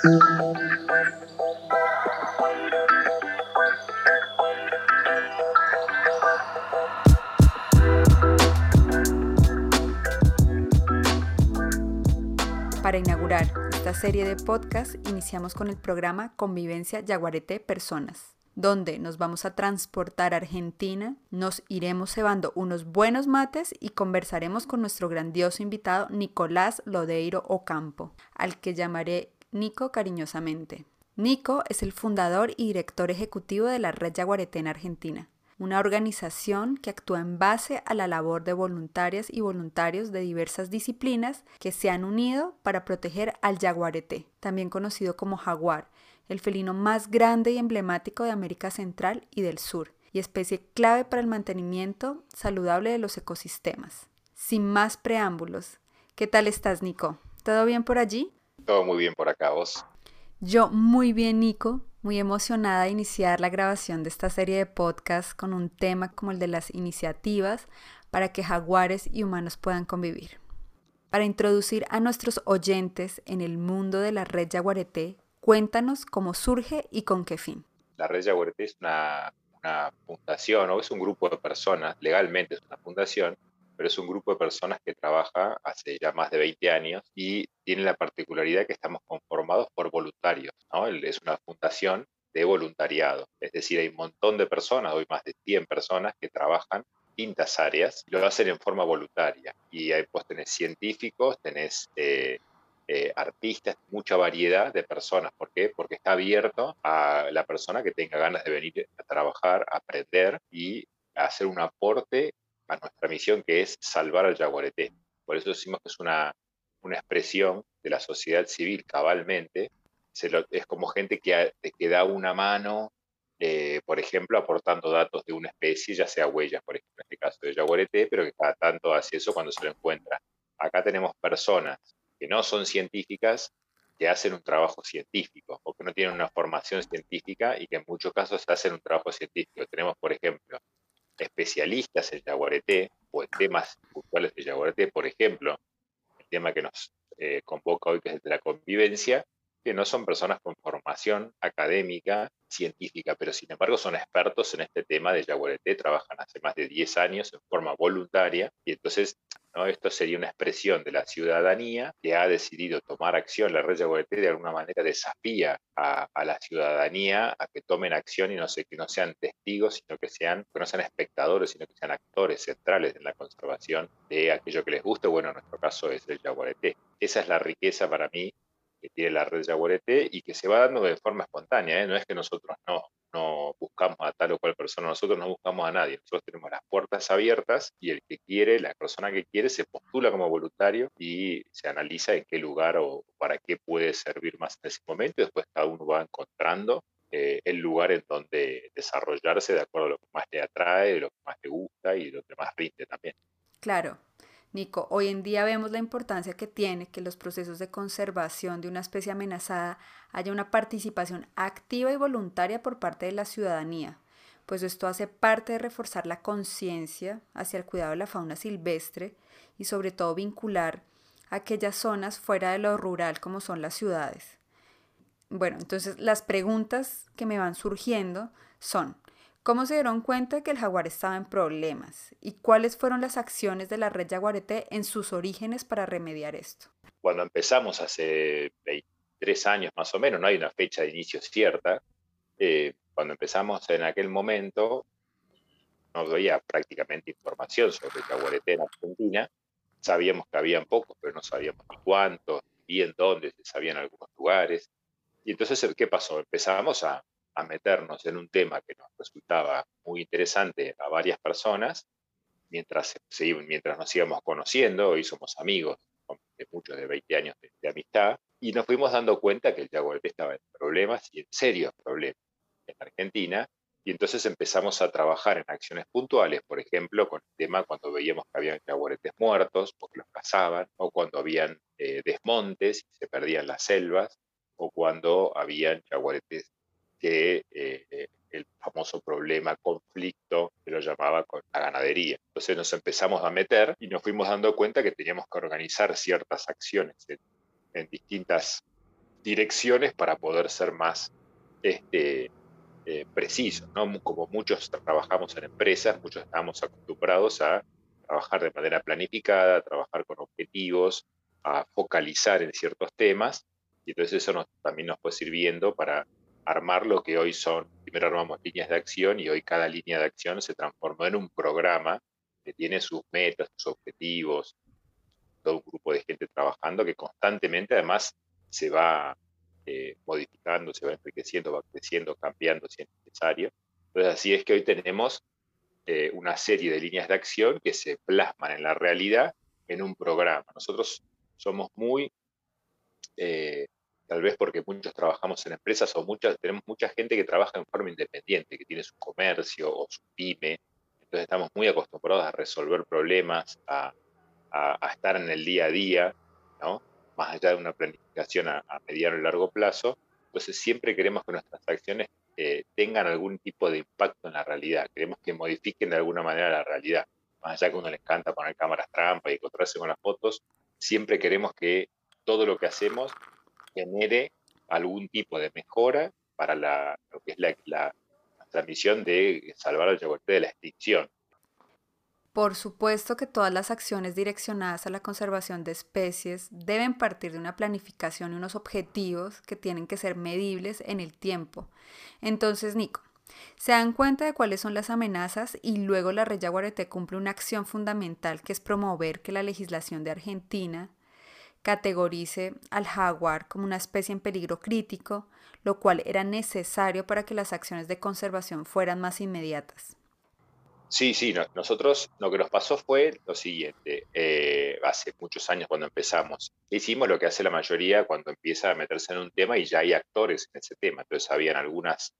Para inaugurar esta serie de podcast, iniciamos con el programa Convivencia Yaguareté Personas, donde nos vamos a transportar a Argentina, nos iremos cebando unos buenos mates y conversaremos con nuestro grandioso invitado Nicolás Lodeiro Ocampo, al que llamaré Nico cariñosamente. Nico es el fundador y director ejecutivo de la Red Yaguareté en Argentina una organización que actúa en base a la labor de voluntarias y voluntarios de diversas disciplinas que se han unido para proteger al jaguarete, también conocido como jaguar, el felino más grande y emblemático de América Central y del Sur, y especie clave para el mantenimiento saludable de los ecosistemas. Sin más preámbulos, ¿qué tal estás, Nico? ¿Todo bien por allí? Todo muy bien por acá, vos. Yo muy bien, Nico muy emocionada de iniciar la grabación de esta serie de podcasts con un tema como el de las iniciativas para que jaguares y humanos puedan convivir. Para introducir a nuestros oyentes en el mundo de la red Yaguareté, cuéntanos cómo surge y con qué fin. La red Yaguareté es una, una fundación o es un grupo de personas, legalmente es una fundación, pero es un grupo de personas que trabaja hace ya más de 20 años y tiene la particularidad que estamos conformados por voluntarios. ¿no? Es una fundación de voluntariado, es decir, hay un montón de personas, hoy más de 100 personas que trabajan distintas áreas, lo hacen en forma voluntaria. Y ahí pues tenés científicos, tenés eh, eh, artistas, mucha variedad de personas. ¿Por qué? Porque está abierto a la persona que tenga ganas de venir a trabajar, aprender y hacer un aporte a nuestra misión que es salvar al jaguarete. Por eso decimos que es una, una expresión de la sociedad civil cabalmente. es como gente que, que da una mano, eh, por ejemplo, aportando datos de una especie, ya sea huellas, por ejemplo, en este caso de jaguarete, pero que cada tanto hace eso cuando se lo encuentra. Acá tenemos personas que no son científicas, que hacen un trabajo científico o que no tienen una formación científica y que en muchos casos hacen un trabajo científico. Tenemos, por ejemplo, especialistas en Yaguareté o en temas puntuales de Yaguareté, por ejemplo, el tema que nos eh, convoca hoy, que es el de la convivencia, que no son personas con formación académica, científica, pero sin embargo son expertos en este tema de Yaguareté, trabajan hace más de 10 años en forma voluntaria y entonces esto sería una expresión de la ciudadanía que ha decidido tomar acción. La red Yaguareté de alguna manera desafía a, la ciudadanía a que tomen acción y no, sé, que no sean testigos, sino que, sean, que no sean espectadores, sino que sean actores centrales en la conservación de aquello que les guste. Bueno, en nuestro caso es el Yaguareté. Esa es la riqueza para mí que tiene la red Yaguareté y que se va dando de forma espontánea. ¿eh? No es que nosotros no, no buscamos a tal o cual persona, nosotros no buscamos a nadie. Nosotros tenemos las puertas abiertas y el que quiere, la persona que quiere, se postula como voluntario y se analiza en qué lugar o para qué puede servir más en ese momento. Y después cada uno va encontrando eh, el lugar en donde desarrollarse de acuerdo a lo que más le atrae, lo que más le gusta y lo que más rinde también. Claro, Nico, hoy en día vemos la importancia que tiene que los procesos de conservación de una especie amenazada haya una participación activa y voluntaria por parte de la ciudadanía, pues esto hace parte de reforzar la conciencia hacia el cuidado de la fauna silvestre y sobre todo vincular aquellas zonas fuera de lo rural como son las ciudades. Bueno, entonces las preguntas que me van surgiendo son, ¿Cómo se dieron cuenta que el jaguar estaba en problemas? ¿Y cuáles fueron las acciones de la red Jaguarete en sus orígenes para remediar esto? Cuando empezamos hace 23 años más o menos, no hay una fecha de inicio cierta, eh, cuando empezamos en aquel momento no había prácticamente información sobre el jaguarete en Argentina. Sabíamos que habían pocos, pero no sabíamos ni cuántos, ni en dónde, se sabían algunos lugares. Y entonces, ¿qué pasó? Empezamos a, a meternos en un tema que nos resultaba muy interesante a varias personas, mientras, mientras nos íbamos conociendo, hoy somos amigos de muchos de 20 años de, amistad, y nos fuimos dando cuenta que el jaguarete estaba en problemas y en serios problemas en Argentina, y entonces empezamos a trabajar en acciones puntuales, por ejemplo, con el tema cuando veíamos que habían jaguaretes muertos porque los cazaban, o cuando habían eh, desmontes y se perdían las selvas, o cuando habían jaguaretes que eh, eh, el famoso problema, conflicto, que lo llamaba con la ganadería. Entonces nos empezamos a meter y nos fuimos dando cuenta que teníamos que organizar ciertas acciones en, distintas direcciones para poder ser más este, eh, precisos. ¿no? Como muchos trabajamos en empresas, muchos estamos acostumbrados a trabajar de manera planificada, a trabajar con objetivos, a focalizar en ciertos temas, y entonces eso nos, también nos fue sirviendo para armar lo que hoy son, primero armamos líneas de acción y hoy cada línea de acción se transformó en un programa que tiene sus metas, sus objetivos, todo un grupo de gente trabajando que constantemente además se va eh, modificando, se va enriqueciendo, va creciendo, cambiando si es necesario. Entonces así es que hoy tenemos eh, una serie de líneas de acción que se plasman en la realidad en un programa. Nosotros somos muy, eh, tal vez porque muchos trabajamos en empresas o muchas, tenemos mucha gente que trabaja en forma independiente, que tiene su comercio o su pyme. Entonces estamos muy acostumbrados a resolver problemas, a, a, estar en el día a día, ¿no? más allá de una planificación a, mediano y largo plazo. Entonces siempre queremos que nuestras acciones eh, tengan algún tipo de impacto en la realidad. Queremos que modifiquen de alguna manera la realidad. Más allá que a uno le encanta poner cámaras trampa y encontrarse con las fotos, siempre queremos que todo lo que hacemos genere algún tipo de mejora para la, lo que es la, la, de salvar al yaguarté de la extinción. Por supuesto que todas las acciones direccionadas a la conservación de especies deben partir de una planificación y unos objetivos que tienen que ser medibles en el tiempo. Entonces, Nico, se dan cuenta de cuáles son las amenazas y luego la Red Yaguareté cumple una acción fundamental que es promover que la legislación de Argentina categorice al jaguar como una especie en peligro crítico, lo cual era necesario para que las acciones de conservación fueran más inmediatas. Sí, sí, nosotros lo que nos pasó fue lo siguiente, eh, hace muchos años cuando empezamos, hicimos lo que hace la mayoría cuando empieza a meterse en un tema y ya hay actores en ese tema, entonces habían algunas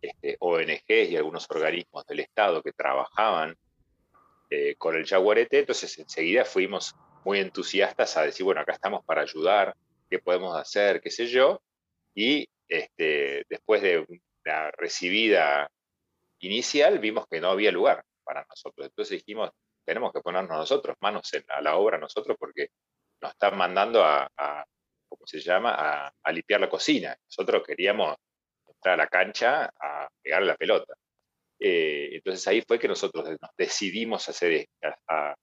este, ONGs y algunos organismos del Estado que trabajaban eh, con el jaguarete, entonces enseguida fuimos muy entusiastas a decir, bueno, acá estamos para ayudar, qué podemos hacer, qué sé yo, y este, después de la recibida inicial vimos que no había lugar para nosotros. Entonces dijimos, tenemos que ponernos nosotros manos en, a la obra nosotros porque nos están mandando a, ¿cómo se llama?, a, limpiar la cocina. Nosotros queríamos entrar a la cancha a pegar la pelota. Eh, entonces ahí fue que nosotros nos decidimos hacer a,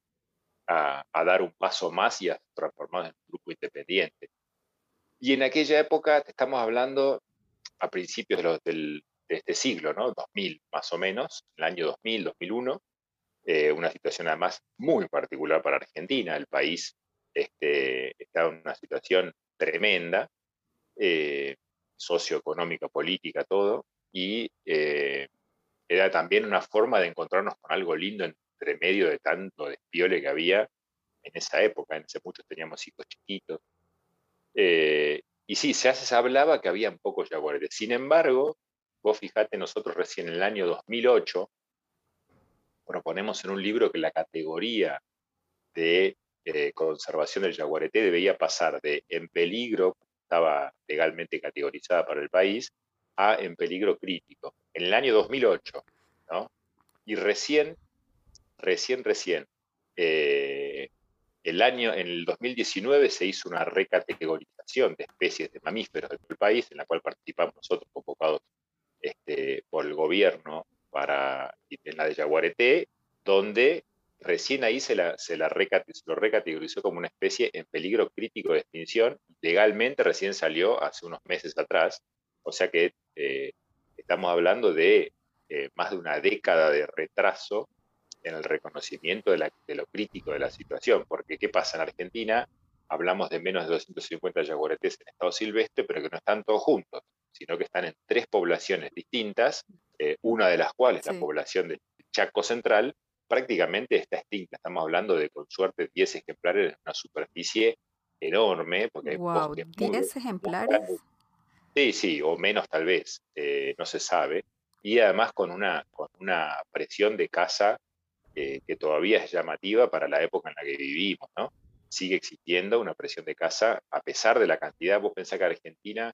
a, dar un paso más y a transformarnos en un grupo independiente. Y en aquella época, estamos hablando a principios de este siglo, ¿no? 2000 más o menos, el año 2000, 2001, eh, una situación además muy particular para Argentina, el país este, estaba en una situación tremenda, eh, socioeconómica, política, todo, y eh, era también una forma de encontrarnos con algo lindo entre medio de tanto despiole que había en esa época, en ese muchos teníamos hijos chiquitos. y sí, se, se hablaba que había pocos jaguares. Sin embargo, Vos fijate, nosotros recién en el año 2008 proponemos en un libro que la categoría de eh, conservación del jaguareté debía pasar de en peligro, estaba legalmente categorizada para el país, a en peligro crítico. En el año 2008, ¿no? Y recién, recién, recién, eh, el año, en el 2019 se hizo una recategorización de especies de mamíferos del país, en la cual participamos nosotros convocados este, por el gobierno para, en la de Yaguareté, donde recién ahí se, la, se, la lo recategorizó como una especie en peligro crítico de extinción. Legalmente recién salió hace unos meses atrás, o sea que eh, estamos hablando de eh, más de una década de retraso en el reconocimiento de, la, de, lo crítico de la situación, porque ¿qué pasa en Argentina? Hablamos de menos de 250 yaguaretés en estado silvestre, pero que no están todos juntos sino que están en tres poblaciones distintas, eh, una de las cuales, la población de Chaco Central, prácticamente está extinta. Estamos hablando de, con suerte, 10 ejemplares en una superficie enorme. Porque wow, 10 ejemplares. Sí, sí, o menos tal vez, eh, no se sabe. Y además con una, con una presión de caza eh, que todavía es llamativa para la época en la que vivimos, ¿no? Sigue existiendo una presión de caza, a pesar de la cantidad, vos pensás que Argentina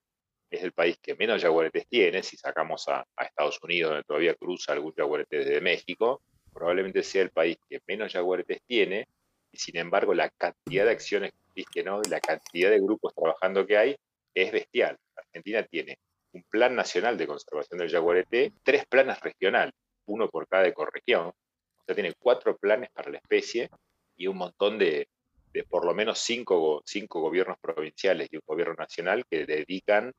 es el país que menos jaguaretes tiene, si sacamos a, Estados Unidos, donde todavía cruza algún jaguarete desde México, probablemente sea el país que menos jaguaretes tiene, y sin embargo la cantidad de acciones que hoy, la cantidad de grupos trabajando que hay, es bestial. Argentina tiene un plan nacional de conservación del jaguarete, tres planes regionales, uno por cada ecorregión. Sea, tiene cuatro planes para la especie y un montón de, de por lo menos cinco, cinco, gobiernos provinciales y un gobierno nacional que dedican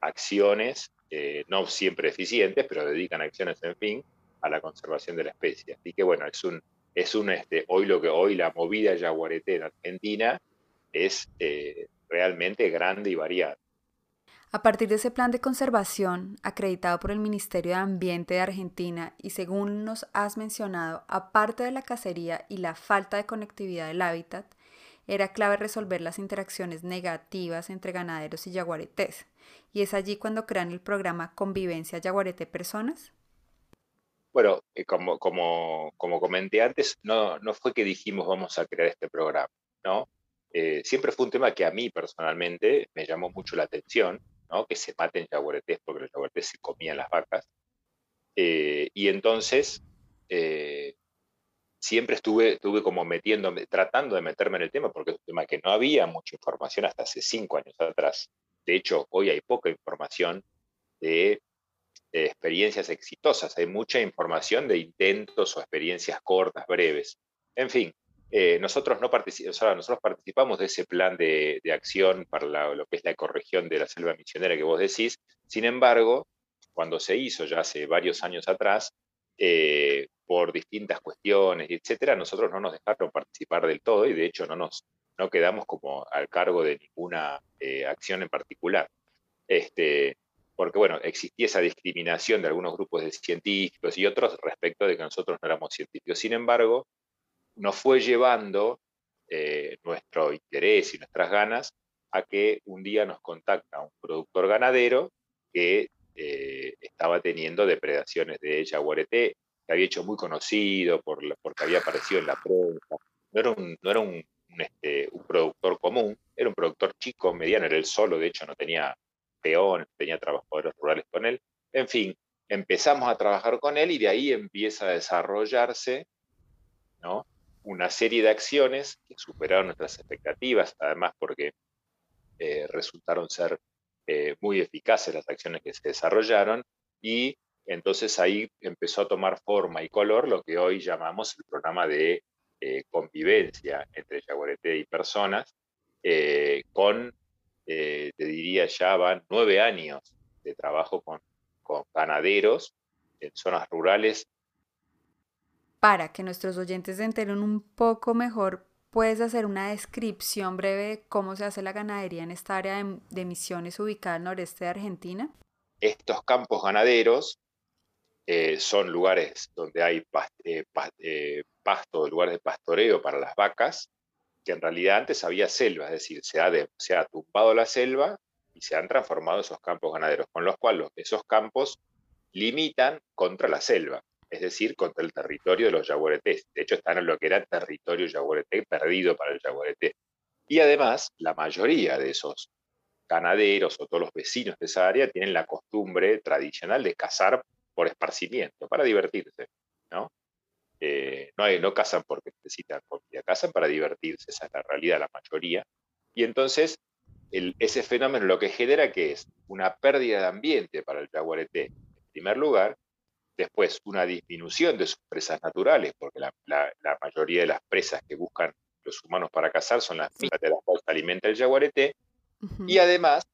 acciones, eh, no siempre eficientes, pero dedican acciones, en fin, a la conservación de la especie. Así que bueno, es un, es un este, hoy lo que hoy la movida jaguarete en Argentina es eh, realmente grande y variada. A partir de ese plan de conservación acreditado por el Ministerio de Ambiente de Argentina y según nos has mencionado, aparte de la cacería y la falta de conectividad del hábitat, era clave resolver las interacciones negativas entre ganaderos y yaguaretés. Y es allí cuando crean el programa Convivencia Yaguarete-Personas. Bueno, eh, como, como, como, comenté antes, no, no fue que dijimos vamos a crear este programa, ¿no? Eh, siempre fue un tema que a mí personalmente me llamó mucho la atención que se maten jaguaretés porque los jaguaretés se comían las vacas. Eh, y entonces eh, siempre estuve, estuve como metiéndome, tratando de meterme en el tema, porque es un tema que no había mucha información hasta hace cinco años atrás. De hecho, hoy hay poca información de, de experiencias exitosas, hay mucha información de intentos o experiencias cortas, breves. En fin, eh, nosotros, no nosotros participamos de ese plan de, acción para lo que es la ecorregión de la selva misionera que vos decís. Sin embargo, cuando se hizo ya hace varios años atrás, eh, por distintas cuestiones, etcétera, nosotros no nos dejaron participar del todo y de hecho no nos no quedamos como al cargo de ninguna eh, acción en particular. Este, porque bueno, existía esa discriminación de algunos grupos de científicos y otros respecto de que nosotros no éramos científicos. Sin embargo, nos fue llevando eh, nuestro interés y nuestras ganas a que un día nos contacta un productor ganadero que eh, estaba teniendo depredaciones de jaguareté, que había hecho muy conocido por, porque había aparecido en la prensa. No era, un, no era un, este, productor común, era un productor chico, mediano, era él solo, de hecho no tenía peones, tenía trabajadores rurales con él. En fin, empezamos a trabajar con él y de ahí empieza a desarrollarse ¿no? Una serie de acciones que superaron nuestras expectativas, además porque eh, resultaron ser eh, muy eficaces las acciones que se desarrollaron y entonces ahí empezó a tomar forma y color lo que hoy llamamos el programa de eh, convivencia entre Yaguareté y personas, con, te diría, ya van nueve años de trabajo con, con ganaderos en zonas rurales para que nuestros oyentes se enteren un poco mejor, ¿puedes hacer una descripción breve de cómo se hace la ganadería en esta área de, Misiones ubicada al noreste de Argentina? Estos campos ganaderos eh, son lugares donde hay eh, eh, pasto, lugares de pastoreo para las vacas, que en realidad antes había selva, es decir, se ha, se ha tumbado la selva y se han transformado esos campos ganaderos, con los cuales esos campos limitan contra la selva es decir, contra el territorio de los yaguaretés. De hecho, están en lo que era territorio yaguareté perdido para el yaguareté. Y además, la mayoría de esos ganaderos o todos los vecinos de esa área tienen la costumbre tradicional de cazar por esparcimiento, para divertirse, ¿no? Eh, no, hay, no cazan porque necesitan comida, cazan para divertirse, esa es la realidad, la mayoría. Y entonces, ese fenómeno lo que genera que es una pérdida de ambiente para el yaguareté, en primer lugar, Después, una disminución de sus presas naturales, porque la, mayoría de las presas que buscan los humanos para cazar son las mismas de las cuales se alimenta el jaguarete. Y además,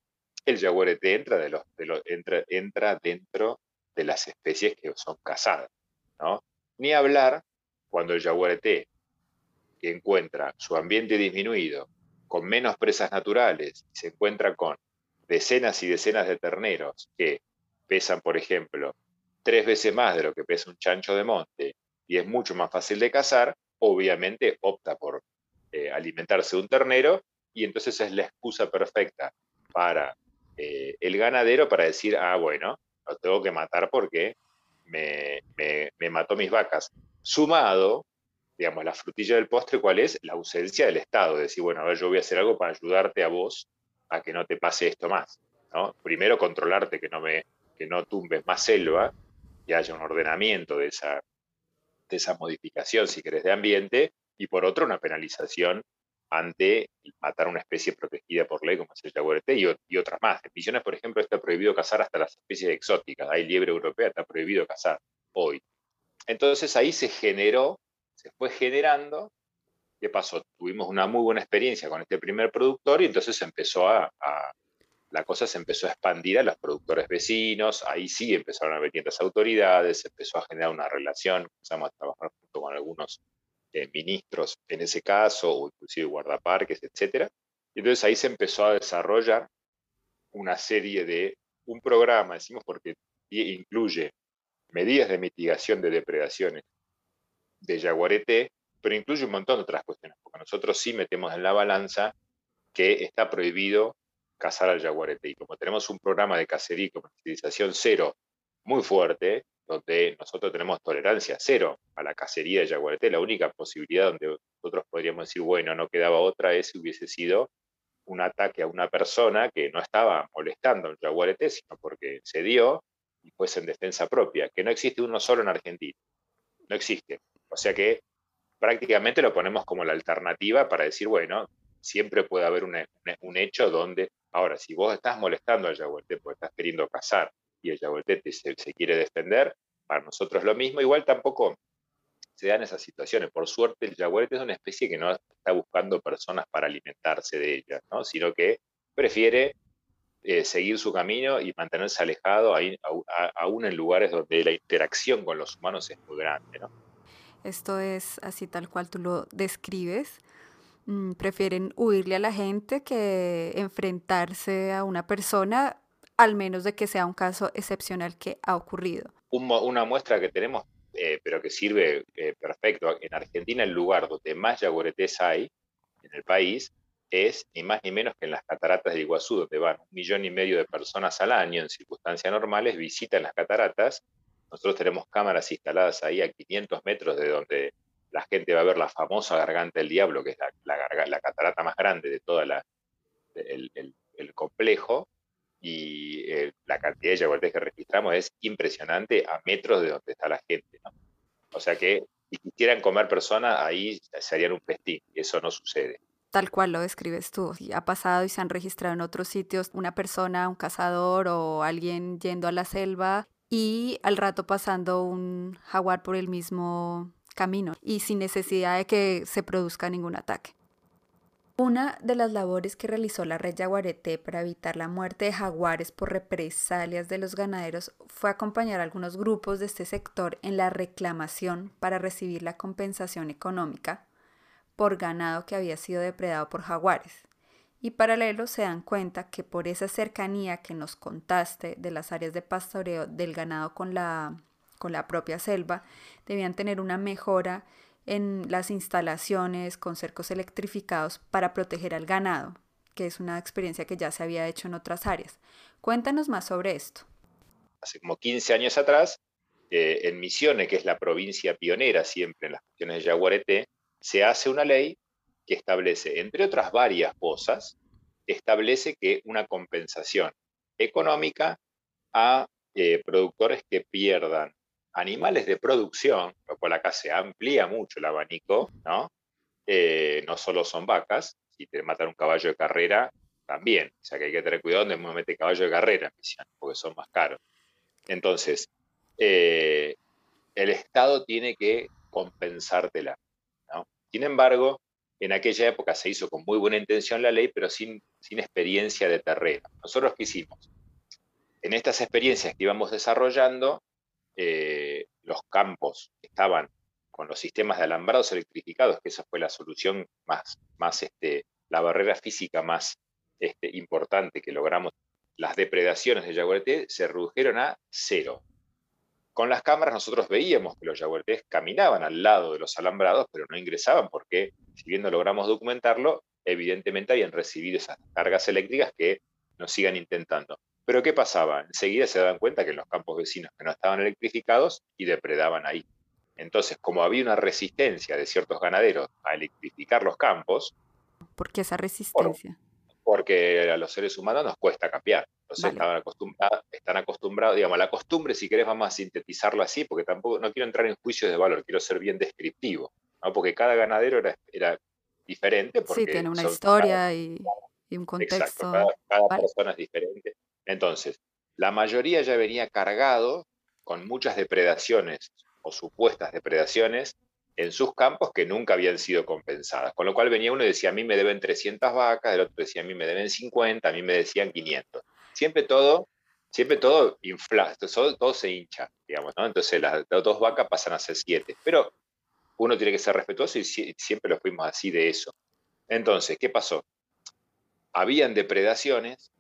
el jaguarete entra, de los, entra, entra, dentro de las especies que son cazadas. ¿no? Ni hablar cuando el jaguarete encuentra su ambiente disminuido, con menos presas naturales, y se encuentra con decenas y decenas de terneros que pesan, por ejemplo, tres veces más de lo que pesa un chancho de monte y es mucho más fácil de cazar, obviamente opta por eh, alimentarse de un ternero y entonces es la excusa perfecta para eh, el ganadero para decir, ah, bueno, lo tengo que matar porque me, me, mató mis vacas. Sumado, digamos, la frutilla del postre, ¿cuál es? La ausencia del Estado. decir, bueno, a ver, yo voy a hacer algo para ayudarte a vos a que no te pase esto más. ¿no? Primero, controlarte que no, me, que no tumbes más selva que haya un ordenamiento de esa, de esa modificación, si querés, de ambiente, y por otro, una penalización ante matar una especie protegida por ley como es el jaguarete y, y, otras más. En Misiones, por ejemplo, está prohibido cazar hasta las especies exóticas. Hay liebre europea, está prohibido cazar hoy. Entonces ahí se generó, se fue generando. ¿Qué pasó? Tuvimos una muy buena experiencia con este primer productor y entonces empezó a, la cosa se empezó a expandir a los productores vecinos, ahí sí empezaron a venir las autoridades, empezó a generar una relación, empezamos a trabajar junto con algunos eh, ministros en ese caso, o inclusive guardaparques, etc. Y entonces ahí se empezó a desarrollar una serie de, un programa, decimos porque incluye medidas de mitigación de depredaciones de jaguarete, pero incluye un montón de otras cuestiones, porque nosotros sí metemos en la balanza que está prohibido cazar al jaguarete. Y como tenemos un programa de cacería y comercialización cero muy fuerte, donde nosotros tenemos tolerancia cero a la cacería de jaguarete, la única posibilidad donde nosotros podríamos decir, bueno, no quedaba otra es si hubiese sido un ataque a una persona que no estaba molestando al jaguarete, sino porque se dio y fuese en defensa propia, que no existe uno solo en Argentina. No existe. O sea que prácticamente lo ponemos como la alternativa para decir, bueno, siempre puede haber un hecho donde, ahora, si vos estás molestando al yaguarete porque estás queriendo cazar y el yaguarete se, quiere defender, para nosotros lo mismo, igual tampoco se dan esas situaciones. Por suerte, el yaguarete es una especie que no está buscando personas para alimentarse de ella, ¿no? sino que prefiere eh, seguir su camino y mantenerse alejado aún en lugares donde la interacción con los humanos es muy grande. Esto es así tal cual tú lo describes. Mm, prefieren huirle a la gente que enfrentarse a una persona, al menos de que sea un caso excepcional que ha ocurrido. una muestra que tenemos, eh, pero que sirve eh, perfecto, en Argentina el lugar donde más yaguaretés hay en el país es ni más ni menos que en las cataratas de Iguazú, donde van un millón y medio de personas al año en circunstancias normales, visitan las cataratas. Nosotros tenemos cámaras instaladas ahí a 500 metros de donde la gente va a ver la famosa garganta del diablo, que es la, catarata más grande de todo el, el, complejo, y eh, la cantidad de yaguaretes que registramos es impresionante a metros de donde está la gente. O sea que si quisieran comer personas, ahí serían un festín, y eso no sucede tal cual lo describes tú. Ha pasado y se han registrado en otros sitios una persona, un cazador o alguien yendo a la selva y al rato pasando un jaguar por el mismo camino y sin necesidad de que se produzca ningún ataque. Una de las labores que realizó la red Yaguareté para evitar la muerte de jaguares por represalias de los ganaderos fue acompañar a algunos grupos de este sector en la reclamación para recibir la compensación económica por ganado que había sido depredado por jaguares. Y paralelo se dan cuenta que por esa cercanía que nos contaste de las áreas de pastoreo del ganado con la, con la propia selva, debían tener una mejora en las instalaciones con cercos electrificados para proteger al ganado, que es una experiencia que ya se había hecho en otras áreas. Cuéntanos más sobre esto. Hace como 15 años atrás, eh, en Misiones, que es la provincia pionera siempre en las cuestiones de Yaguareté, se hace una ley que establece, entre otras varias cosas, establece que una compensación económica a eh, productores que pierdan animales de producción, lo cual acá se amplía mucho el abanico, ¿no? Eh, no solo son vacas, si te matan un caballo de carrera, también. O sea que hay que tener cuidado donde uno mete caballo de carrera porque son más caros. Entonces, eh, el Estado tiene que compensártela. Sin embargo, en aquella época se hizo con muy buena intención la ley, pero sin, sin experiencia de terreno. Nosotros qué hicimos? En estas experiencias que íbamos desarrollando, eh, los campos estaban con los sistemas de alambrados electrificados, que esa fue la solución más, más este, la barrera física más este, importante que logramos. Las depredaciones de Yaguareté se redujeron a cero. Con las cámaras nosotros veíamos que los yaguaretés caminaban al lado de los alambrados, pero no ingresaban porque, si bien logramos documentarlo, evidentemente habían recibido esas cargas eléctricas que nos sigan intentando. Pero ¿qué pasaba? Enseguida se daban cuenta que en los campos vecinos que no estaban electrificados y depredaban ahí. Entonces, como había una resistencia de ciertos ganaderos a electrificar los campos. ¿Por qué esa resistencia? porque a los seres humanos nos cuesta cambiar. Entonces estaban acostumbrados, están acostumbrados, digamos, la costumbre, si querés, vamos a sintetizarlo así, porque tampoco, no quiero entrar en juicios de valor, quiero ser bien descriptivo, ¿no? porque cada ganadero era, diferente. Porque sí, tiene una historia y, un contexto. cada, persona es diferente. Entonces, la mayoría ya venía cargado con muchas depredaciones o supuestas depredaciones en sus campos que nunca habían sido compensadas. Con lo cual venía uno y decía, a mí me deben 300 vacas, el otro decía, a mí me deben 50, a mí me decían 500. Siempre todo, siempre todo infla, todo, se hincha, digamos, ¿no? Entonces las, dos vacas pasan a ser siete. Pero uno tiene que ser respetuoso y siempre lo fuimos así de eso. Entonces, ¿qué pasó? Habían depredaciones,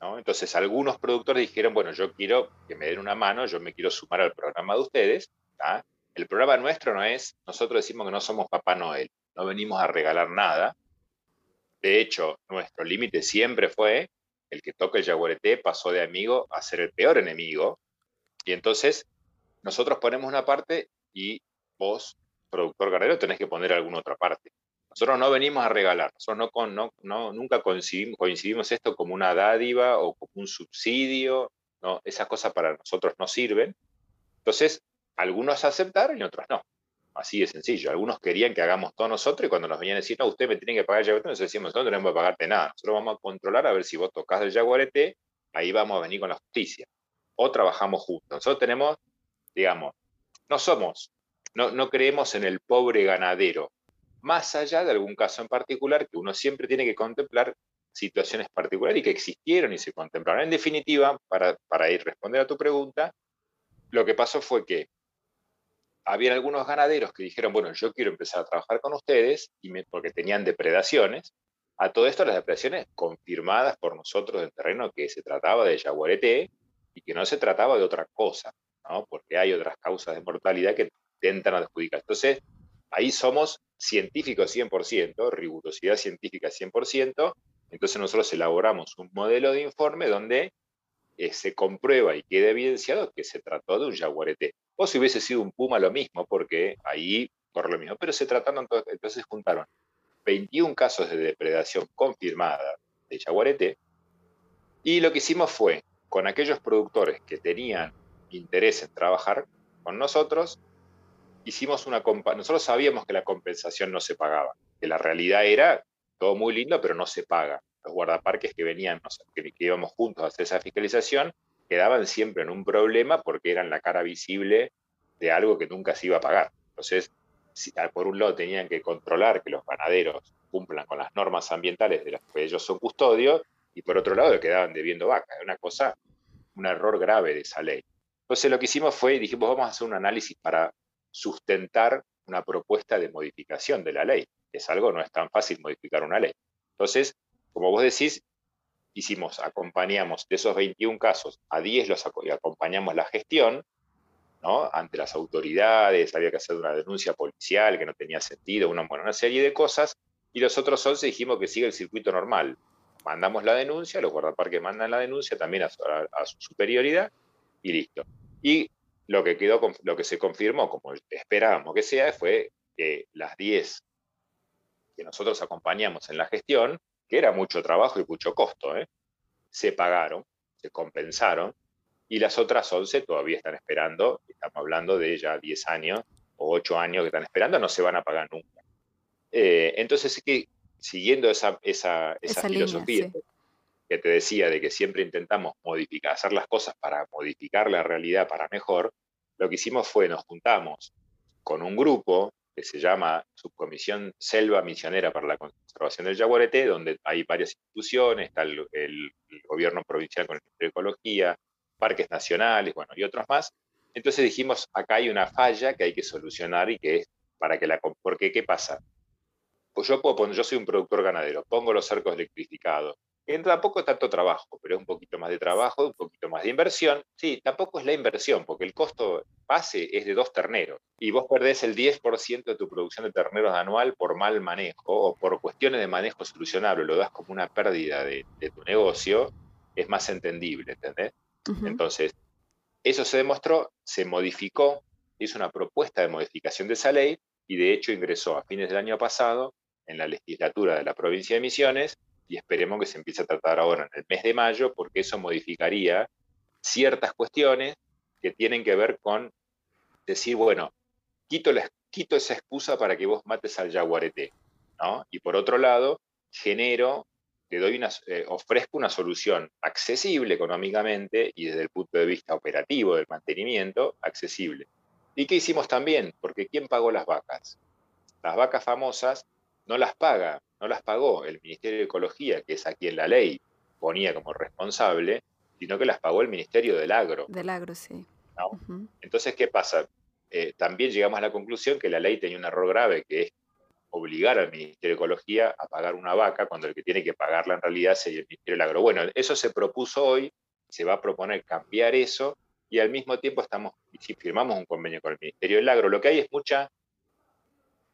Entonces algunos productores dijeron, bueno, yo quiero que me den una mano, yo me quiero sumar al programa de ustedes, el programa nuestro no es, nosotros decimos que no somos Papá Noel, no venimos a regalar nada. De hecho, nuestro límite siempre fue el que toca el jaguarete pasó de amigo a ser el peor enemigo. Y entonces nosotros ponemos una parte y vos, productor ganadero, tenés que poner alguna otra parte. Nosotros no venimos a regalar, nosotros no, no, no, nunca coincidimos, coincidimos esto como una dádiva o como un subsidio, no, esas cosas para nosotros no sirven. Entonces, algunos aceptaron y otros no. Así de sencillo. Algunos querían que hagamos todo nosotros y cuando nos venían a decir, no, usted me tiene que pagar el jaguarete, nosotros decíamos, no, no tenemos que pagarte nada. Nosotros vamos a controlar a ver si vos tocas el jaguarete, ahí vamos a venir con la justicia. O trabajamos juntos. Nosotros tenemos, digamos, no somos, no, no creemos en el pobre ganadero. Más allá de algún caso en particular que uno siempre tiene que contemplar situaciones particulares y que existieron y se contemplaron. En definitiva, para, para ir responder a tu pregunta, lo que pasó fue que había algunos ganaderos que dijeron, bueno, yo quiero empezar a trabajar con ustedes, y porque tenían depredaciones. A todo esto, las depredaciones confirmadas por nosotros del terreno que se trataba de jaguarete y que no se trataba de otra cosa, ¿no? porque hay otras causas de mortalidad que intentan adjudicar. Entonces, ahí somos científicos 100%, rigurosidad científica 100%, entonces nosotros elaboramos un modelo de informe donde eh, se comprueba y queda evidenciado que se trató de un jaguarete. O si hubiese sido un puma, lo mismo, porque ahí corre lo mismo. Pero se trataron, entonces juntaron 21 casos de depredación confirmada de jaguarete. Y lo que hicimos fue, con aquellos productores que tenían interés en trabajar con nosotros, hicimos una nosotros sabíamos que la compensación no se pagaba, que la realidad era todo muy lindo, pero no se paga los guardaparques que venían, que, íbamos juntos a hacer esa fiscalización, quedaban siempre en un problema porque eran la cara visible de algo que nunca se iba a pagar. Entonces, ah, por un lado tenían que controlar que los ganaderos cumplan con las normas ambientales de las que ellos son custodios, y por otro lado quedaban debiendo vacas. Una cosa, un error grave de esa ley. Entonces lo que hicimos fue, dijimos, vamos a hacer un análisis para sustentar una propuesta de modificación de la ley. Es algo, no es tan fácil modificar una ley. Entonces, como vos decís, hicimos, acompañamos de esos 21 casos, a 10 los acompañamos la gestión, ¿no? ante las autoridades, había que hacer una denuncia policial que no tenía sentido, una, una serie de cosas, y los otros 11 dijimos que sigue el circuito normal. Mandamos la denuncia, los guardaparques mandan la denuncia también a, su superioridad, y listo. Y lo que, quedó, lo que se confirmó, como esperábamos que sea, fue que las 10 que nosotros acompañamos en la gestión, que era mucho trabajo y mucho costo, ¿eh? se pagaron, se compensaron, y las otras 11 todavía están esperando, estamos hablando de ya 10 años o 8 años que están esperando, no se van a pagar nunca. Eh, entonces, que siguiendo esa, esa, filosofía que te decía de que siempre intentamos modificar, hacer las cosas para modificar la realidad para mejor, lo que hicimos fue nos juntamos con un grupo que se llama Subcomisión Selva Misionera para la Conservación del Yaguareté, donde hay varias instituciones, está el, gobierno provincial con el Ministerio de Ecología, parques nacionales, bueno, y otros más. Entonces dijimos, acá hay una falla que hay que solucionar y que es para que la... Porque, ¿qué pasa? Pues yo puedo poner, yo soy un productor ganadero, pongo los cercos electrificados, tampoco es tanto trabajo, pero es un poquito más de trabajo, un poquito más de inversión. Sí, tampoco es la inversión, porque el costo base es de dos terneros y vos perdés el 10% de tu producción de terneros anual por mal manejo o por cuestiones de manejo solucionable, lo das como una pérdida de, tu negocio, es más entendible, ¿entendés? Entonces, eso se demostró, se modificó, hizo una propuesta de modificación de esa ley y de hecho ingresó a fines del año pasado en la legislatura de la provincia de Misiones y esperemos que se empiece a tratar ahora en el mes de mayo, porque eso modificaría ciertas cuestiones que tienen que ver con decir, bueno, quito, la, quito esa excusa para que vos mates al jaguarete. Y por otro lado, genero, te doy una, eh, ofrezco una solución accesible económicamente y desde el punto de vista operativo del mantenimiento, accesible. ¿Y qué hicimos también? Porque ¿quién pagó las vacas? Las vacas famosas no las paga, no las pagó el Ministerio de Ecología, que es a quien la ley ponía como responsable, sino que las pagó el Ministerio del Agro. Del Agro, sí. Entonces, ¿qué pasa? Eh, también llegamos a la conclusión que la ley tenía un error grave, que es obligar al Ministerio de Ecología a pagar una vaca cuando el que tiene que pagarla en realidad sería el Ministerio del Agro. Bueno, eso se propuso hoy, se va a proponer cambiar eso y al mismo tiempo estamos, si firmamos un convenio con el Ministerio del Agro, lo que hay es mucha,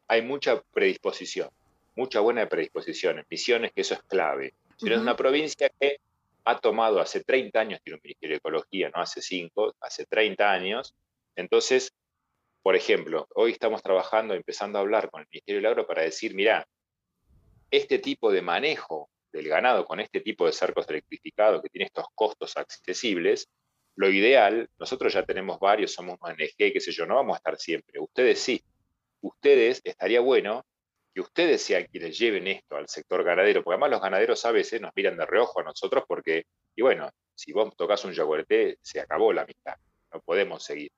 hay mucha predisposición, mucha buena predisposición en misiones, que eso es clave. Pero es una provincia que ha tomado hace 30 años, tiene un Ministerio de Ecología, no hace 5, hace 30 años. Entonces, por ejemplo, hoy estamos trabajando, empezando a hablar con el Ministerio del Agro para decir, mira, este tipo de manejo del ganado con este tipo de cercos electrificados que tiene estos costos accesibles, lo ideal, nosotros ya tenemos varios, somos un ONG, qué sé yo, no vamos a estar siempre, ustedes sí, ustedes, estaría bueno que ustedes sean quienes lleven esto al sector ganadero, porque además los ganaderos a veces nos miran de reojo a nosotros porque, y bueno, si vos tocas un yaguareté, se acabó la amistad, no podemos seguir.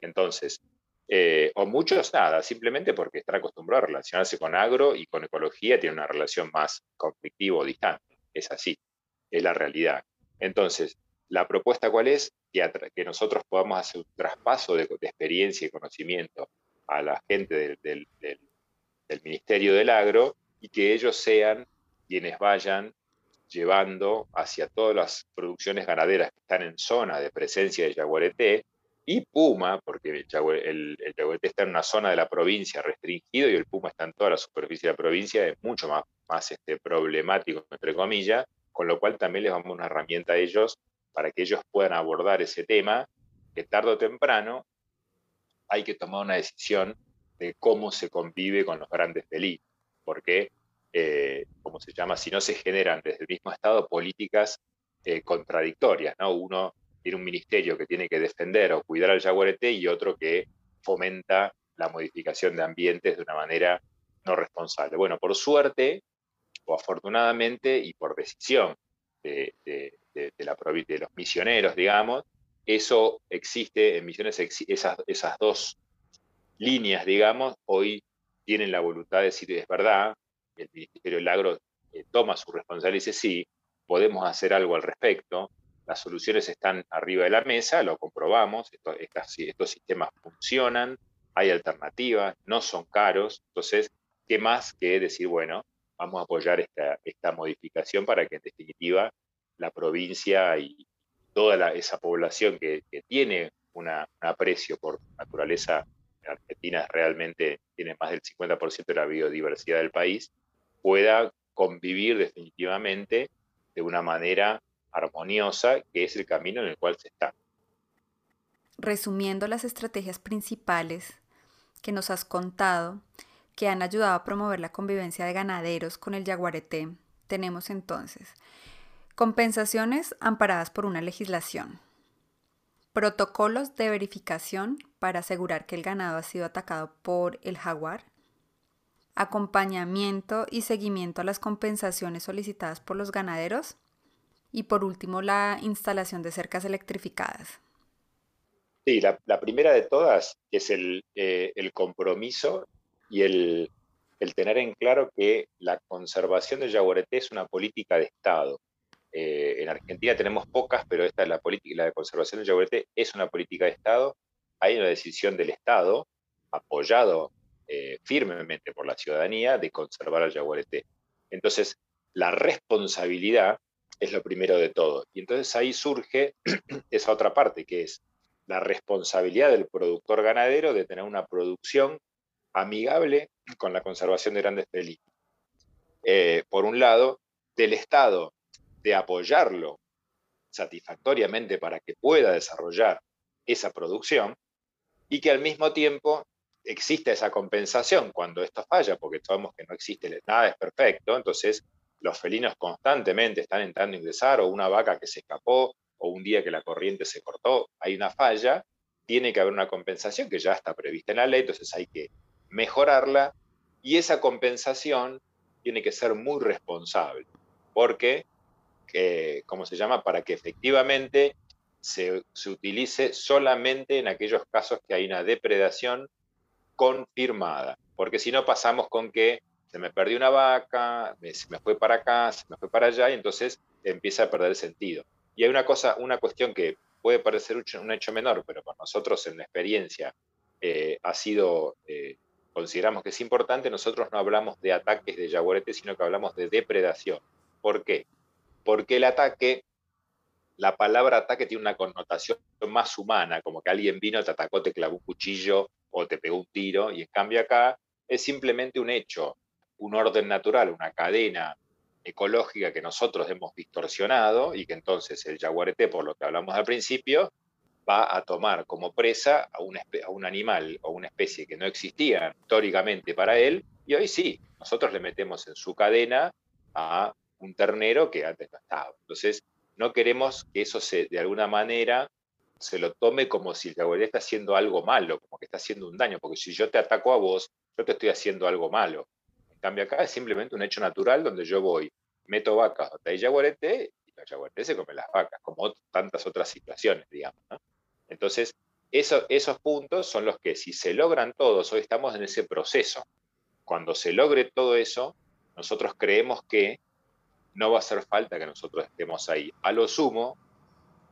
Entonces, eh, o muchos nada, simplemente porque están acostumbrados a relacionarse con agro y con ecología, tienen una relación más conflictiva o distante. Es así, es la realidad. Entonces, la propuesta cuál es? Que, nosotros podamos hacer un traspaso de, experiencia y conocimiento a la gente del Ministerio del Agro y que ellos sean quienes vayan llevando hacia todas las producciones ganaderas que están en zona de presencia de yaguareté y puma, porque el, yaguareté está en una zona de la provincia restringido y el puma está en toda la superficie de la provincia, es mucho más, más este, problemático, entre comillas, con lo cual también les damos una herramienta a ellos para que ellos puedan abordar ese tema, que tarde o temprano hay que tomar una decisión de cómo se convive con los grandes delitos, porque, eh, como se llama, si no se generan desde el mismo Estado políticas eh, contradictorias, ¿no? Uno tiene un ministerio que tiene que defender o cuidar al jaguarete y otro que fomenta la modificación de ambientes de una manera no responsable. Bueno, por suerte, o afortunadamente, y por decisión de, la, de los misioneros, digamos, eso existe en Misiones, esas, esas dos líneas, digamos, hoy tienen la voluntad de decir, es verdad, el Ministerio del Agro eh, toma su responsabilidad y dice, sí, podemos hacer algo al respecto, las soluciones están arriba de la mesa, lo comprobamos, estos sistemas funcionan, hay alternativas, no son caros, entonces, ¿qué más que decir, bueno, vamos a apoyar esta, esta modificación para que en definitiva la provincia y toda esa población que, tiene un aprecio por naturaleza Argentina realmente tiene más del 50% de la biodiversidad del país, pueda convivir definitivamente de una manera armoniosa, que es el camino en el cual se está. Resumiendo las estrategias principales que nos has contado, que han ayudado a promover la convivencia de ganaderos con el yaguareté, tenemos entonces compensaciones amparadas por una legislación, Protocolos de verificación para asegurar que el ganado ha sido atacado por el jaguar. Acompañamiento y seguimiento a las compensaciones solicitadas por los ganaderos. Y por último, la instalación de cercas electrificadas. Sí, la, primera de todas es el, eh, compromiso y el, el, tener en claro que la conservación del jaguareté es una política de Estado. Eh, en Argentina tenemos pocas, pero esta es la política, la de conservación del yaguareté es una política de Estado. Hay una decisión del Estado, apoyado eh, firmemente por la ciudadanía, de conservar al yaguareté. Entonces, la responsabilidad es lo primero de todo. Y entonces ahí surge esa otra parte, que es la responsabilidad del productor ganadero de tener una producción amigable con la conservación de grandes peligros. Eh, por un lado, del Estado de apoyarlo satisfactoriamente para que pueda desarrollar esa producción y que al mismo tiempo exista esa compensación cuando esto falla, porque sabemos que no existe, nada es perfecto, entonces los felinos constantemente están entrando a ingresar, o una vaca que se escapó, o un día que la corriente se cortó, hay una falla, tiene que haber una compensación que ya está prevista en la ley, entonces hay que mejorarla, y esa compensación tiene que ser muy responsable, porque, ¿cómo se llama? Para que efectivamente se, utilice solamente en aquellos casos que hay una depredación confirmada, porque si no pasamos con que se me perdió una vaca, se me fue para acá, se me fue para allá, y entonces empieza a perder sentido. Y hay una cosa, una cuestión que puede parecer un hecho menor, pero para nosotros en la experiencia eh, ha sido, eh, consideramos que es importante, nosotros no hablamos de ataques de jaguarete, sino que hablamos de depredación. ¿Por qué? Porque el ataque la palabra ataque tiene una connotación más humana, como que alguien vino, te atacó, te clavó un cuchillo o te pegó un tiro, y en cambio acá es simplemente un hecho, un orden natural, una cadena ecológica que nosotros hemos distorsionado y que entonces el jaguarete, por lo que hablamos al principio, va a tomar como presa a un, a un animal o una especie que no existía históricamente para él, y hoy sí, nosotros le metemos en su cadena a un ternero que antes no estaba. Entonces, no queremos que eso se, de alguna manera se lo tome como si el jaguarete está haciendo algo malo, como que está haciendo un daño, porque si yo te ataco a vos, yo te estoy haciendo algo malo. En cambio acá es simplemente un hecho natural donde yo voy, meto vacas donde hay jaguarete y el jaguarete se come las vacas, como tantas otras situaciones, digamos. Entonces, esos puntos son los que si se logran todos, hoy estamos en ese proceso. Cuando se logre todo eso, nosotros creemos que no va a hacer falta que nosotros estemos ahí. A lo sumo,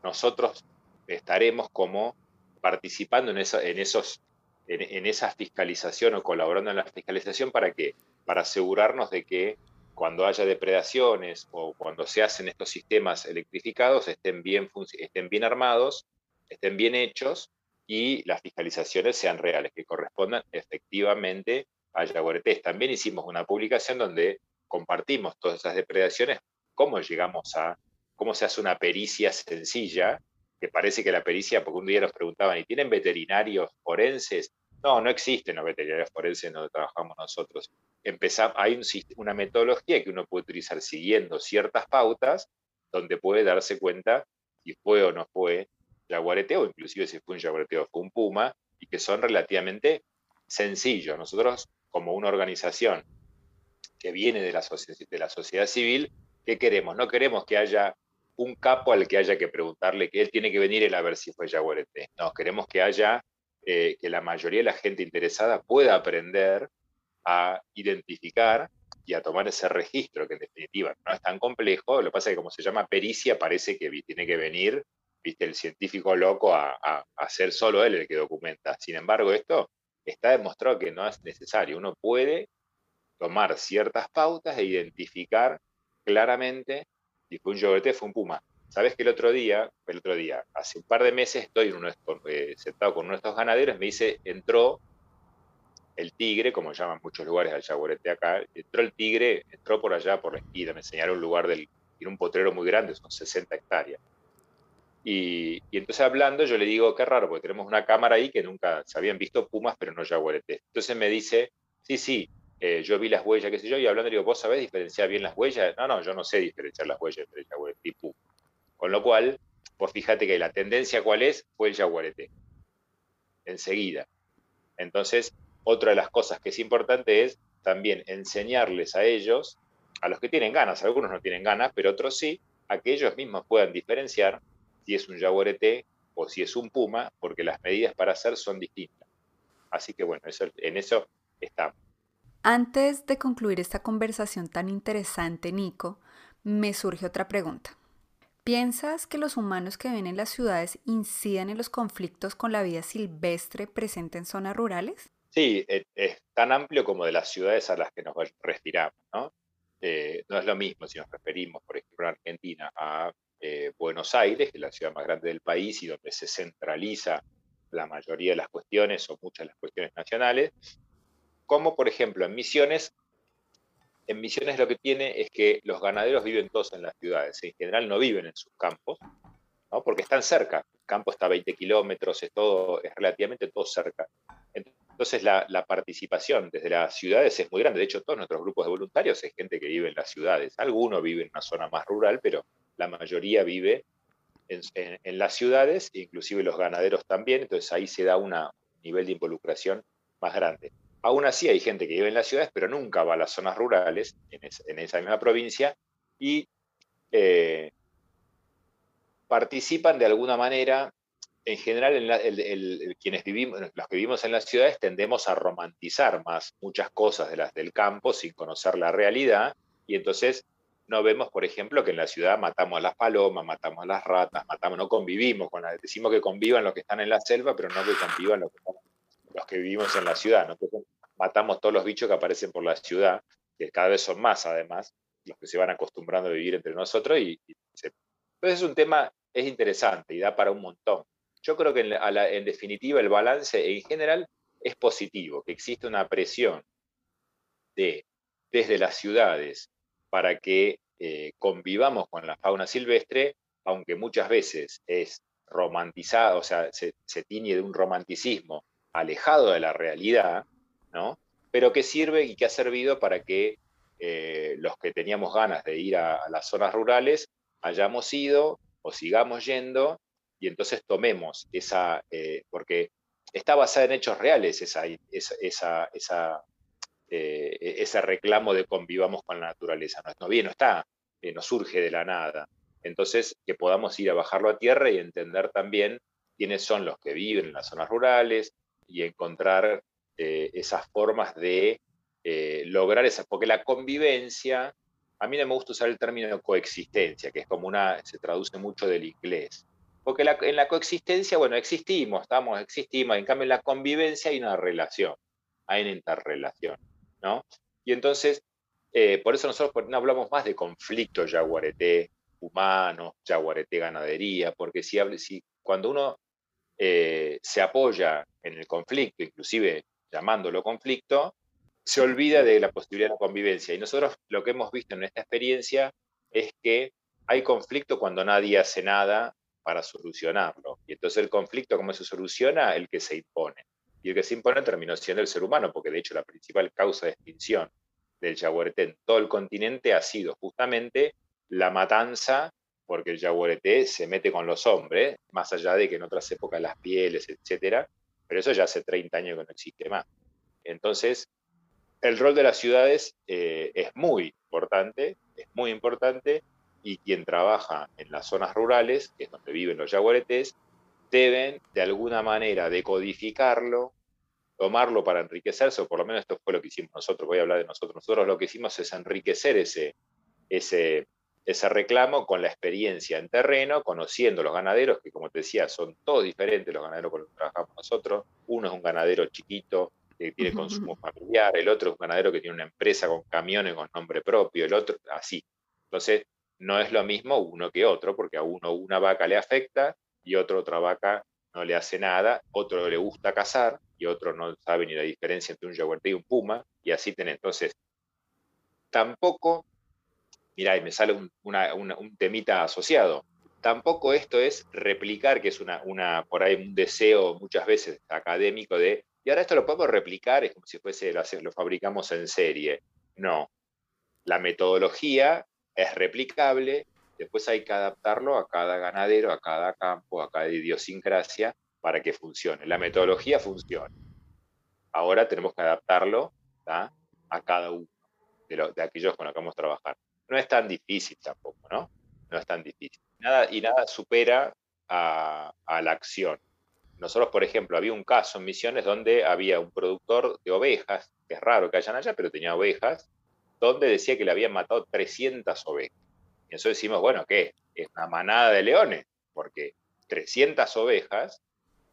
nosotros estaremos como participando en, esa, en, esos, en, esa fiscalización o colaborando en la fiscalización para qué? Para asegurarnos de que cuando haya depredaciones o cuando se hacen estos sistemas electrificados estén bien, estén bien armados, estén bien hechos y las fiscalizaciones sean reales, que correspondan efectivamente a Yaguaretés. También hicimos una publicación donde compartimos todas esas depredaciones, ¿cómo llegamos a, cómo se hace una pericia sencilla? Que parece que la pericia, porque un día nos preguntaban, ¿y tienen veterinarios forenses? No, no existen los veterinarios forenses donde trabajamos nosotros. Empezamos, hay una metodología que uno puede utilizar siguiendo ciertas pautas, donde puede darse cuenta si fue o no fue jaguareteo, o inclusive si fue un jaguareteo o fue un puma, y que son relativamente sencillos. Nosotros, como una organización que viene de la, sociedad civil, ¿qué queremos? No queremos que haya un capo al que haya que preguntarle que él tiene que venir a ver si fue Yaguareté. No, queremos que haya, eh, que la mayoría de la gente interesada pueda aprender a identificar y a tomar ese registro, que en definitiva no es tan complejo. Lo que pasa es que como se llama pericia, parece que tiene que venir ¿viste? el científico loco a, a, a ser solo él el que documenta. Sin embargo, esto está demostrado que no es necesario. Uno puede tomar ciertas pautas e identificar claramente si fue un yoguete, fue un puma. Sabes que el otro día, el otro día, hace un par de meses estoy eh, sentado con uno de estos ganaderos, me dice, entró el tigre, como llaman muchos lugares al jaguarete acá, entró el tigre, entró por allá por la esquina, me enseñaron un lugar del, tiene un potrero muy grande, son 60 hectáreas. Y, y, entonces hablando, yo le digo, qué raro, porque tenemos una cámara ahí que nunca se habían visto pumas, pero no jaguarete. Entonces me dice, sí, sí, eh, yo vi las huellas, qué sé yo, y hablando, digo, ¿vos sabés diferenciar bien las huellas? No, no, yo no sé diferenciar las huellas entre el jaguarete y puma. Con lo cual, pues fíjate que la tendencia cuál es, fue el jaguarete. Enseguida. Entonces, otra de las cosas que es importante es también enseñarles a ellos, a los que tienen ganas, algunos no tienen ganas, pero otros sí, a que ellos mismos puedan diferenciar si es un jaguarete o si es un puma, porque las medidas para hacer son distintas. Así que bueno, eso, en eso estamos. Antes de concluir esta conversación tan interesante, Nico, me surge otra pregunta. ¿Piensas que los humanos que viven en las ciudades inciden en los conflictos con la vida silvestre presente en zonas rurales? Sí, e, es, tan amplio como de las ciudades a las que nos retiramos, ¿no? Eh, no es lo mismo si nos referimos, por ejemplo, en Argentina a eh, Buenos Aires, que es la ciudad más grande del país y donde se centraliza la mayoría de las cuestiones o muchas de las cuestiones nacionales, como por ejemplo en Misiones, en Misiones lo que tiene es que los ganaderos viven todos en las ciudades, en general no viven en sus campos, ¿no? porque están cerca, el campo está a 20 kilómetros, es, todo, es relativamente todo cerca. Entonces la, la, participación desde las ciudades es muy grande, de hecho todos nuestros grupos de voluntarios es gente que vive en las ciudades, algunos viven en una zona más rural, pero la mayoría vive en, en las ciudades, inclusive los ganaderos también, entonces ahí se da un nivel de involucración más grande. Aún así hay gente que vive en las ciudades, pero nunca va a las zonas rurales, en, esa misma provincia, y eh, participan de alguna manera. En general, quienes vivimos, los que vivimos en las ciudades tendemos a romantizar más muchas cosas de las del campo sin conocer la realidad, y entonces no vemos, por ejemplo, que en la ciudad matamos a las palomas, matamos a las ratas, matamos, no convivimos con las, decimos que convivan los que están en la selva, pero no que convivan los que, los que vivimos en la ciudad. ¿no? matamos todos los bichos que aparecen por la ciudad, que cada vez son más además, los que se van acostumbrando a vivir entre nosotros. Y, Entonces es un tema, es interesante y da para un montón. Yo creo que en, definitiva el balance en general es positivo, que existe una presión de, desde las ciudades para que eh, convivamos con la fauna silvestre, aunque muchas veces es romantizado, o sea, se, se tiñe de un romanticismo alejado de la realidad, pero que sirve y que ha servido para que eh, los que teníamos ganas de ir a, las zonas rurales hayamos ido o sigamos yendo y entonces tomemos esa, eh, porque está basada en hechos reales esa, esa, esa, eh, ese reclamo de convivamos con la naturaleza. No, no bien, no está, no surge de la nada. Entonces, que podamos ir a bajarlo a tierra y entender también quiénes son los que viven en las zonas rurales y encontrar eh, esas formas de eh, lograr esas, porque la convivencia, a mí no me gusta usar el término coexistencia, que es como una, se traduce mucho del inglés, porque en la coexistencia, bueno, existimos, estamos, existimos, en cambio en la convivencia hay una relación, hay una interrelación, ¿no? Y entonces, eh, por eso nosotros no hablamos más de conflicto yaguareté humano, yaguareté ganadería, porque si, si cuando uno se apoya en el conflicto, inclusive llamándolo conflicto, se olvida de la posibilidad de convivencia. Y nosotros lo que hemos visto en esta experiencia es que hay conflicto cuando nadie hace nada para solucionarlo. Y entonces el conflicto, ¿cómo se soluciona? El que se impone. Y el que se impone terminó siendo el ser humano, porque de hecho la principal causa de extinción del jaguarete en todo el continente ha sido justamente la matanza, porque el jaguarete se mete con los hombres, más allá de que en otras épocas las pieles, etcétera, pero eso ya hace 30 años que no existe más. Entonces, el rol de las ciudades eh, es muy importante, es muy importante, y quien trabaja en las zonas rurales, que es donde viven los yaguaretés, deben de alguna manera decodificarlo, tomarlo para enriquecerse, o por lo menos esto fue lo que hicimos nosotros, voy a hablar de nosotros. Nosotros lo que hicimos es enriquecer ese, ese, ese reclamo con la experiencia en terreno, conociendo los ganaderos, que como te decía, son todos diferentes los ganaderos con los que trabajamos nosotros. Uno es un ganadero chiquito que tiene consumo familiar, el otro es un ganadero que tiene una empresa con camiones con nombre propio, el otro así. Entonces, no es lo mismo uno que otro, porque a uno una vaca le afecta y otro otra vaca no le hace nada, otro le gusta cazar y otro no sabe ni la diferencia entre un jaguarete y un puma, y así tenés. Entonces, tampoco mirá, y me sale un, temita asociado. Tampoco esto es replicar, que es una, por ahí un deseo muchas veces académico de, y ahora esto lo podemos replicar, es como si fuese, lo, fabricamos en serie. No, la metodología es replicable, después hay que adaptarlo a cada ganadero, a cada campo, a cada idiosincrasia para que funcione. La metodología funciona. Ahora tenemos que adaptarlo a cada uno de aquellos con los que vamos a trabajar no es tan difícil tampoco, ¿no? No es tan difícil. Nada, y nada supera a, la acción. Nosotros, por ejemplo, había un caso en Misiones donde había un productor de ovejas, que es raro que hayan allá, pero tenía ovejas, donde decía que le habían matado 300 ovejas. Y entonces decimos, bueno, ¿qué? Es una manada de leones, porque 300 ovejas,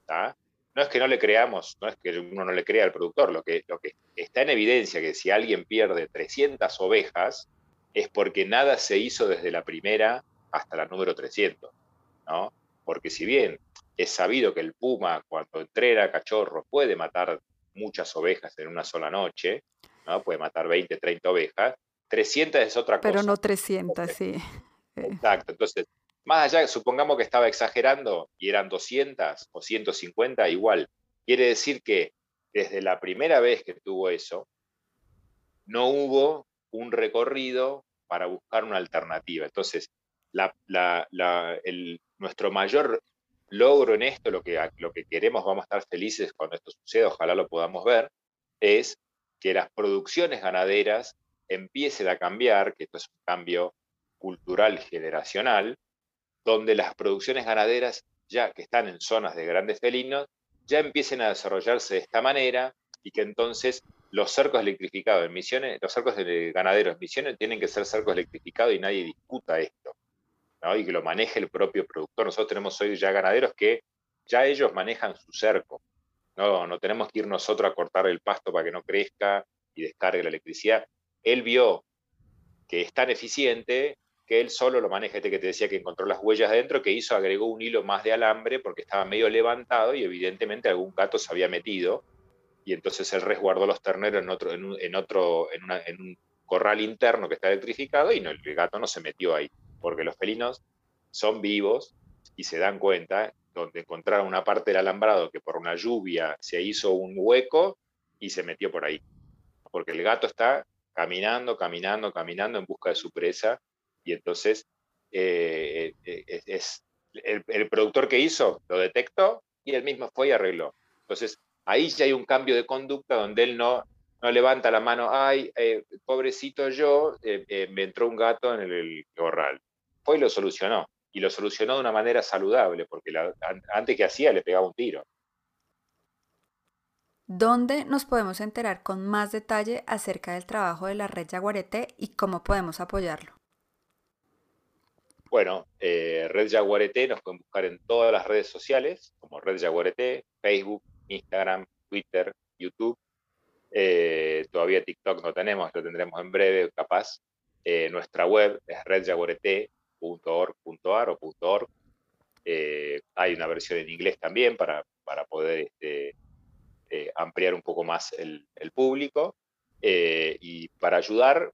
no es que no le creamos, no es que uno no le crea al productor, lo que, lo que está en evidencia que si alguien pierde 300 ovejas, es porque nada se hizo desde la primera hasta la número 300, ¿no? Porque si bien es sabido que el puma cuando entrena cachorro puede matar muchas ovejas en una sola noche, ¿no? Puede matar 20, 30 ovejas, 300 es otra cosa. Pero no 300, sí. Exacto, entonces, más allá, supongamos que estaba exagerando y eran 200 o 150, igual. Quiere decir que desde la primera vez que tuvo eso, no hubo un recorrido para buscar una alternativa. Entonces, nuestro mayor logro en esto, lo que, lo que queremos, vamos a estar felices cuando esto suceda, ojalá lo podamos ver, es que las producciones ganaderas empiecen a cambiar, que esto es un cambio cultural generacional, donde las producciones ganaderas ya que están en zonas de grandes felinos ya empiecen a desarrollarse de esta manera y que entonces los cercos electrificados en Misiones, los cercos de ganaderos en Misiones tienen que ser cercos electrificados y nadie discuta esto, ¿no? y que lo maneje el propio productor. Nosotros tenemos hoy ya ganaderos que ya ellos manejan su cerco, no, no tenemos que ir nosotros a cortar el pasto para que no crezca y descargue la electricidad. Él vio que es tan eficiente que él solo lo maneja, este que te decía que encontró las huellas adentro, que hizo, agregó un hilo más de alambre porque estaba medio levantado y evidentemente algún gato se había metido y entonces él resguardó los terneros en otro, en, un corral interno que está electrificado y no, el gato no se metió ahí, porque los felinos son vivos y se dan cuenta donde encontraron una parte del alambrado que por una lluvia se hizo un hueco y se metió por ahí, porque el gato está caminando, caminando, caminando en busca de su presa y entonces eh, eh, es, el, el productor que hizo lo detectó y él mismo fue y arregló. Entonces, ahí ya hay un cambio de conducta donde él no, no levanta la mano, ay, eh, pobrecito yo, eh, eh, me entró un gato en el, corral. Fue y lo solucionó. Y lo solucionó de una manera saludable, porque antes que hacía le pegaba un tiro. ¿Dónde nos podemos enterar con más detalle acerca del trabajo de la red Yaguareté y cómo podemos apoyarlo? Bueno, Red Yaguareté nos pueden buscar en todas las redes sociales, como Red Yaguareté, Facebook, Instagram, Twitter, YouTube. Eh, todavía TikTok no tenemos, lo tendremos en breve, capaz. Eh, nuestra web es redjaguarete.org.ar o .org. Eh, hay una versión en inglés también para, para poder este, ampliar un poco más el, el público. y para ayudar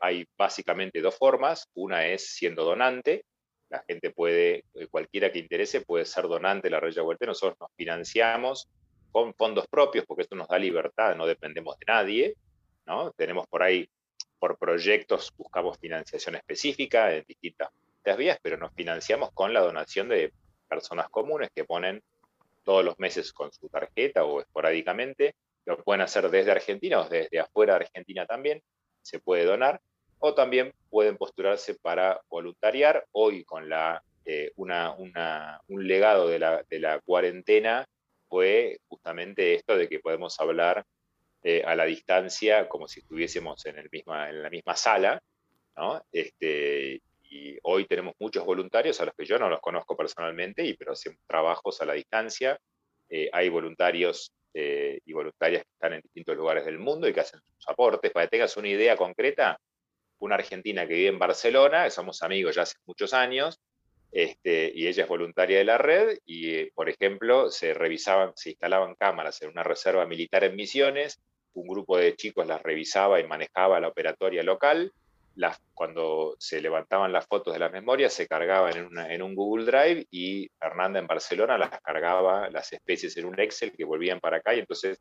hay básicamente dos formas. Una es siendo donante, la gente puede, eh, cualquiera que interese puede ser donante de la Red Yaguareté. Nosotros nos financiamos con fondos propios porque esto nos da libertad, no dependemos de nadie. ¿no? Tenemos por ahí, por proyectos, buscamos financiación específica en distintas vías, pero nos financiamos con la donación de personas comunes que ponen todos los meses con su tarjeta o esporádicamente. Lo pueden hacer desde Argentina o desde afuera de Argentina también. Se puede donar o también pueden postularse para voluntariar. Hoy con la, eh, una, un legado de la, de la, cuarentena fue justamente esto de que podemos hablar eh, a la distancia como si estuviésemos en, el misma, en la misma sala. ¿no? Este, y hoy tenemos muchos voluntarios a los que yo no los conozco personalmente, y, pero hacemos trabajos a la distancia. Eh, hay voluntarios y voluntarias que están en distintos lugares del mundo y que hacen sus aportes. Para que tengas una idea concreta, una argentina que vive en Barcelona, somos amigos ya hace muchos años, este, y ella es voluntaria de la red, y por ejemplo, se revisaban, se instalaban cámaras en una reserva militar en Misiones, un grupo de chicos las revisaba y manejaba la operatoria local, las, cuando se levantaban las fotos de las memorias se cargaban en, en, un Google Drive y Fernanda en Barcelona las cargaba las especies en un Excel que volvían para acá y entonces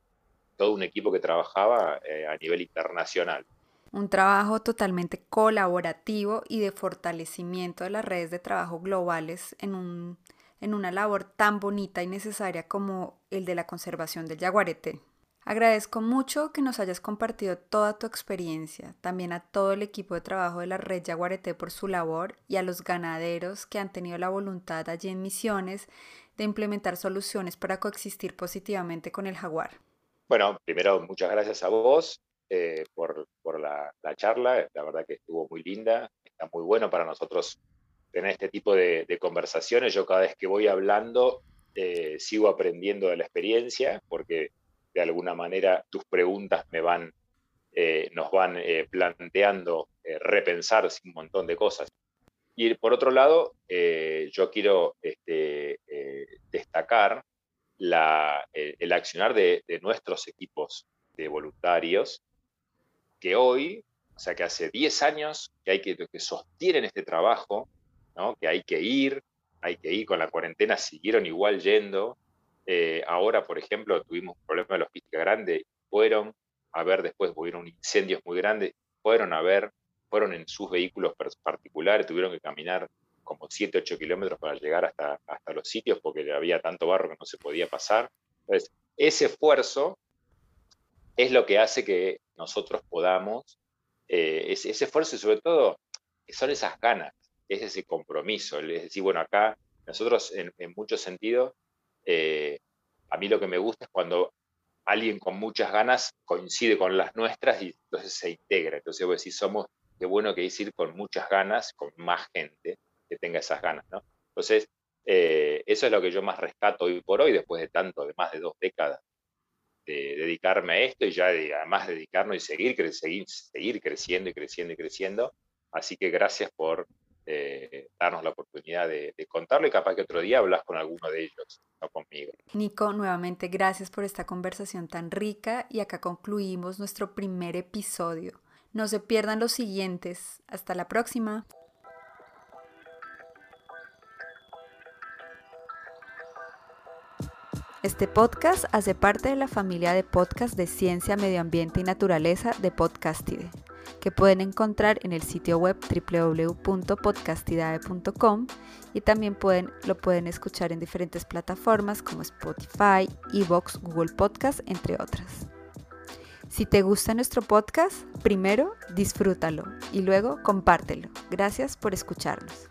todo un equipo que trabajaba eh, a nivel internacional un trabajo totalmente colaborativo y de fortalecimiento de las redes de trabajo globales en, un, en una labor tan bonita y necesaria como el de la conservación del jaguarete. Agradezco mucho que nos hayas compartido toda tu experiencia, también a todo el equipo de trabajo de la red Yaguareté por su labor y a los ganaderos que han tenido la voluntad allí en Misiones de implementar soluciones para coexistir positivamente con el jaguar. Bueno, primero muchas gracias a vos eh, por, la, la, charla. La verdad que estuvo muy linda. Está muy bueno para nosotros tener este tipo de, conversaciones. Yo cada vez que voy hablando eh, sigo aprendiendo de la experiencia porque de alguna manera tus preguntas me van, eh, nos van planteando repensar un montón de cosas. Y por otro lado, yo quiero este, destacar el accionar de, nuestros equipos de voluntarios que hoy, o sea, que hace 10 años que hay que, que sostienen este trabajo, ¿no? que hay que ir, hay que ir con la cuarentena, siguieron igual yendo. Eh, ahora, por ejemplo, tuvimos un problema de logística grande, fueron a ver, después hubieron incendios muy grandes, fueron a ver, fueron en sus vehículos particulares, tuvieron que caminar como 7, 8 kilómetros para llegar hasta, hasta los sitios porque había tanto barro que no se podía pasar. Entonces, ese esfuerzo es lo que hace que nosotros podamos, eh, ese, esfuerzo y sobre todo son esas ganas, es ese compromiso, es decir, bueno, acá nosotros en, muchos sentidos, eh, a mí lo que me gusta es cuando alguien con muchas ganas coincide con las nuestras y entonces se integra. Entonces, vos somos, qué bueno que es ir con muchas ganas, con más gente que tenga esas ganas. Entonces, eh, eso es lo que yo más rescato hoy por hoy, después de tanto, de más de dos décadas de dedicarme a esto y ya de, además dedicarnos y seguir, creciendo y creciendo y creciendo. Así que gracias por eh, darnos la oportunidad de, contarlo y capaz que otro día hablas con alguno de ellos, no conmigo. Nico, nuevamente gracias por esta conversación tan rica y acá concluimos nuestro primer episodio. No se pierdan los siguientes. Hasta la próxima. Este podcast hace parte de la familia de podcasts de ciencia, medio ambiente y naturaleza de Podcastide, que pueden encontrar en el sitio web www.podcastidae.com y también pueden, lo pueden escuchar en diferentes plataformas como Spotify, Evox, Google Podcast, entre otras. Si te gusta nuestro podcast, primero disfrútalo y luego compártelo. Gracias por escucharnos.